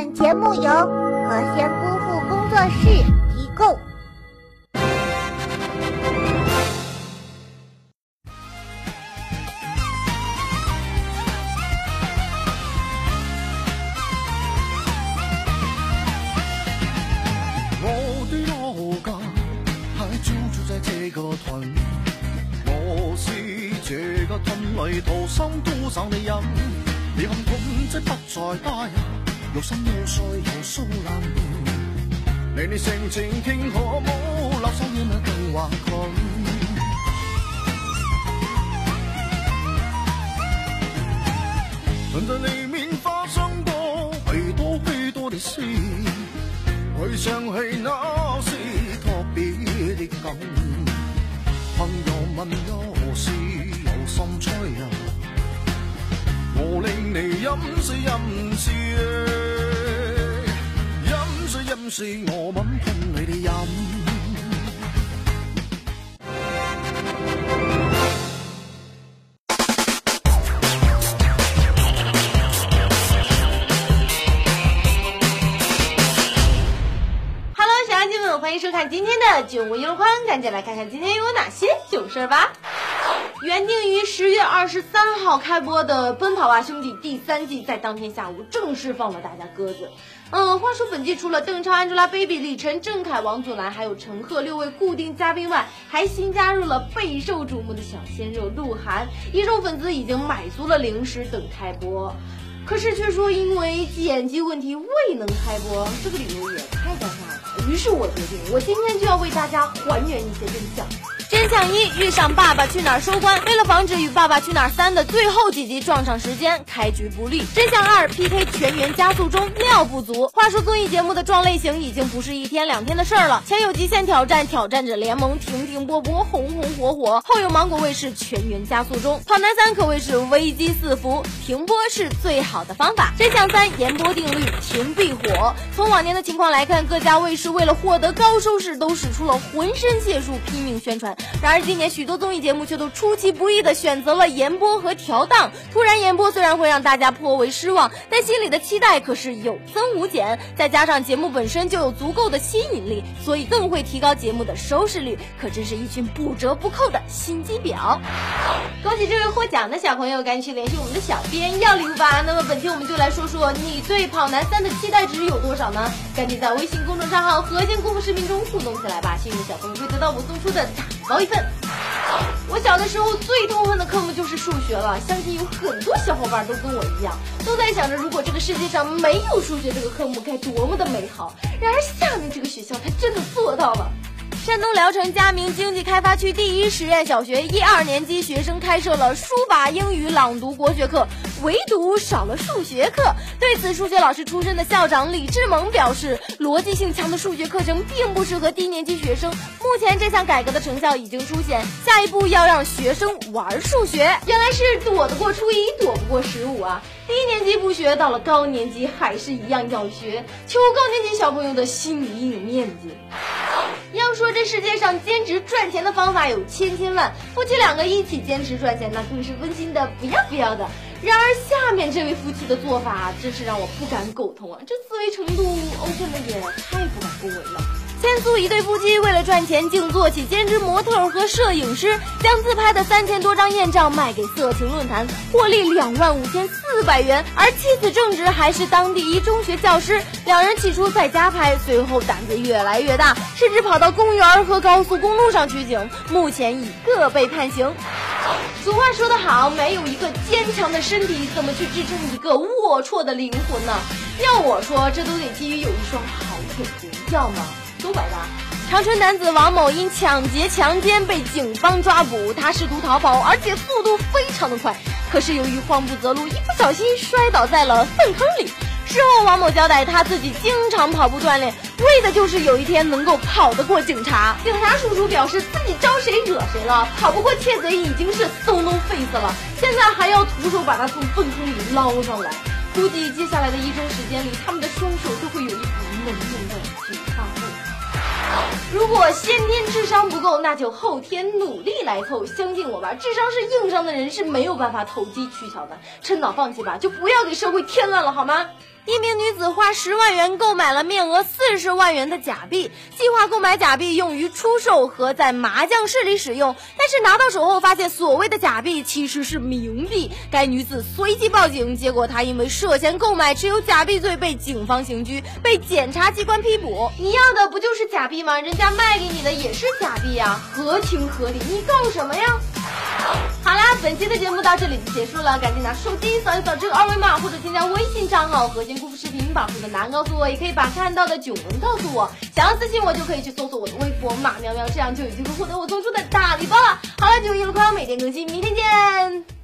本节目由何仙姑父工作室提供。我的老家还就住在这个屯，我是这个屯里土生土长的人。你看屯即不在家呀，有心有碎有疏懒。你你性情傾可冇留守於那更華群。屯在里面發生過許多許多的事。回想起那是特別的感，朋友問有事有心吹啊，我令你飲水飲水，飲水飲水我吻碰你的飲。Hello，小妖精们，欢迎收看今天的九五一路宽，赶紧来看看今天有哪些囧事儿吧。原定于十月二十三号开播的《奔跑吧兄弟》第三季，在当天下午正式放了大家鸽子。嗯，话说本季除了邓超、Angelababy、李晨、郑恺、王祖蓝，还有陈赫六位固定嘉宾外，还新加入了备受瞩目的小鲜肉鹿晗。一众粉丝已经买足了零食等开播。可是却说因为剪辑问题未能开播，这个理由也太尴尬了。于是我决定，我今天就要为大家还原一些真相。真相一：遇上《爸爸去哪儿》收官，为了防止与《爸爸去哪儿三》的最后几集撞上时间，开局不利。真相二：PK 全员加速中料不足。话说综艺节目的撞类型已经不是一天两天的事儿了，前有《极限挑战》挑战者联盟停停波波红红火火，后有芒果卫视全员加速中，跑男三可谓是危机四伏，停播是最好的方法。真相三：延播定律，停必火。从往年的情况来看，各家卫视为了获得高收视，都使出了浑身解数，拼命宣传。然而今年许多综艺节目却都出其不意的选择了延播和调档。突然延播虽然会让大家颇为失望，但心里的期待可是有增无减。再加上节目本身就有足够的吸引力，所以更会提高节目的收视率，可真是一群不折不扣的心机婊。恭喜这位获奖的小朋友，赶紧去联系我们的小编要礼物吧。那么本期我们就来说说你对《跑男三》的期待值有多少呢？赶紧在微信公众账号“核心功夫视频”中互动起来吧，幸运的小朋友会得到我送出的大毛一份。我小的时候最痛恨的科目就是数学了，相信有很多小伙伴都跟我一样，都在想着如果这个世界上没有数学这个科目该多么的美好。然而下面这个学校它真的做到了。山东聊城佳明经济开发区第一实验小学一二年级学生开设了书法、英语、朗读国学课，唯独少了数学课。对此，数学老师出身的校长李志萌表示，逻辑性强的数学课程并不适合低年级学生。目前这项改革的成效已经出现，下一步要让学生玩数学。原来是躲得过初一，躲不过十五啊！低年级不学，到了高年级还是一样要学，求高年级小朋友的心理阴影面积。要说这世界上兼职赚钱的方法有千千万，夫妻两个一起兼职赚钱，那更是温馨的不要不要的。然而下面这位夫妻的做法，真是让我不敢苟同啊！这思维程度，欧真的也太不敢恭维了。千苏一对夫妻为了赚钱，竟做起兼职模特和摄影师，将自拍的三千多张艳照卖给色情论坛，获利两万五千四百元。而妻子正职还是当地一中学教师，两人起初在家拍，随后胆子越来越大，甚至跑到公园和高速公路上取景。目前已各被判刑。俗话说得好，没有一个坚强的身体，怎么去支撑一个龌龊的灵魂呢？要我说，这都得基于有一双好腿子，要么都百搭。长春男子王某因抢劫强奸被警方抓捕，他试图逃跑，而且速度非常的快。可是由于慌不择路，一不小心摔倒在了粪坑里。事后，王某交代，他自己经常跑步锻炼，为的就是有一天能够跑得过警察。警察叔叔表示自己招谁惹谁了，跑不过窃贼已经是 so no face 了，现在还要徒手把他从粪坑里捞上来。估计接下来的一周时间里，他们的双手都会有一股浓浓的警察味。如果先天智商不够，那就后天努力来凑。相信我吧，智商是硬伤的人是没有办法投机取巧的。趁早放弃吧，就不要给社会添乱了，好吗？一名女子花十万元购买了面额四十万元的假币，计划购买假币用于出售和在麻将室里使用。但是拿到手后发现，所谓的假币其实是冥币。该女子随即报警，结果她因为涉嫌购买持有假币罪被警方刑拘，被检察机关批捕。你要的不就是假币吗？人家卖给你的也是假币呀，合情合理。你告什么呀？好啦，本期的节目到这里就结束了，赶紧拿手机扫一扫这个二维码，或者添加微信账号“和仙姑父视频”，把你的答案告诉我，也可以把看到的囧文告诉我。想要私信我，就可以去搜索我的微博“马喵喵”，这样就有机会获得我送出的大礼包了。好了，九一路快每天更新，明天见。